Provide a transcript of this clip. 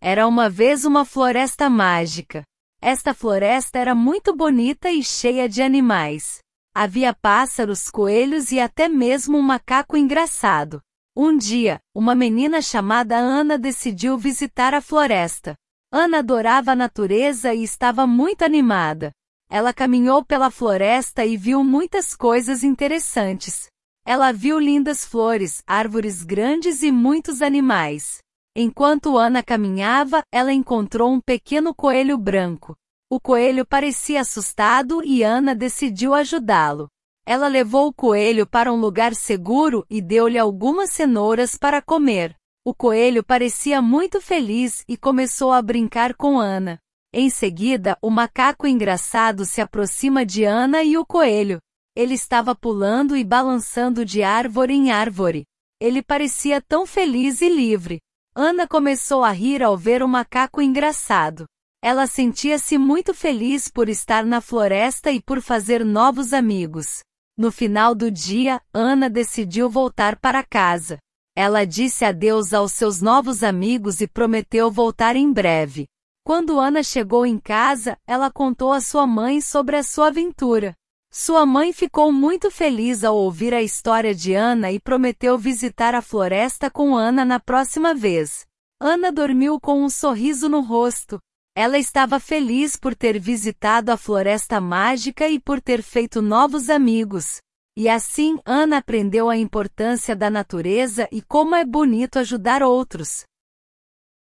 Era uma vez uma floresta mágica. Esta floresta era muito bonita e cheia de animais. Havia pássaros, coelhos e até mesmo um macaco engraçado. Um dia, uma menina chamada Ana decidiu visitar a floresta. Ana adorava a natureza e estava muito animada. Ela caminhou pela floresta e viu muitas coisas interessantes. Ela viu lindas flores, árvores grandes e muitos animais. Enquanto Ana caminhava, ela encontrou um pequeno coelho branco. O coelho parecia assustado e Ana decidiu ajudá-lo. Ela levou o coelho para um lugar seguro e deu-lhe algumas cenouras para comer. O coelho parecia muito feliz e começou a brincar com Ana. Em seguida, o macaco engraçado se aproxima de Ana e o coelho. Ele estava pulando e balançando de árvore em árvore. Ele parecia tão feliz e livre. Ana começou a rir ao ver o macaco engraçado. Ela sentia-se muito feliz por estar na floresta e por fazer novos amigos. No final do dia, Ana decidiu voltar para casa. Ela disse adeus aos seus novos amigos e prometeu voltar em breve. Quando Ana chegou em casa, ela contou à sua mãe sobre a sua aventura. Sua mãe ficou muito feliz ao ouvir a história de Ana e prometeu visitar a floresta com Ana na próxima vez. Ana dormiu com um sorriso no rosto. Ela estava feliz por ter visitado a floresta mágica e por ter feito novos amigos. E assim, Ana aprendeu a importância da natureza e como é bonito ajudar outros.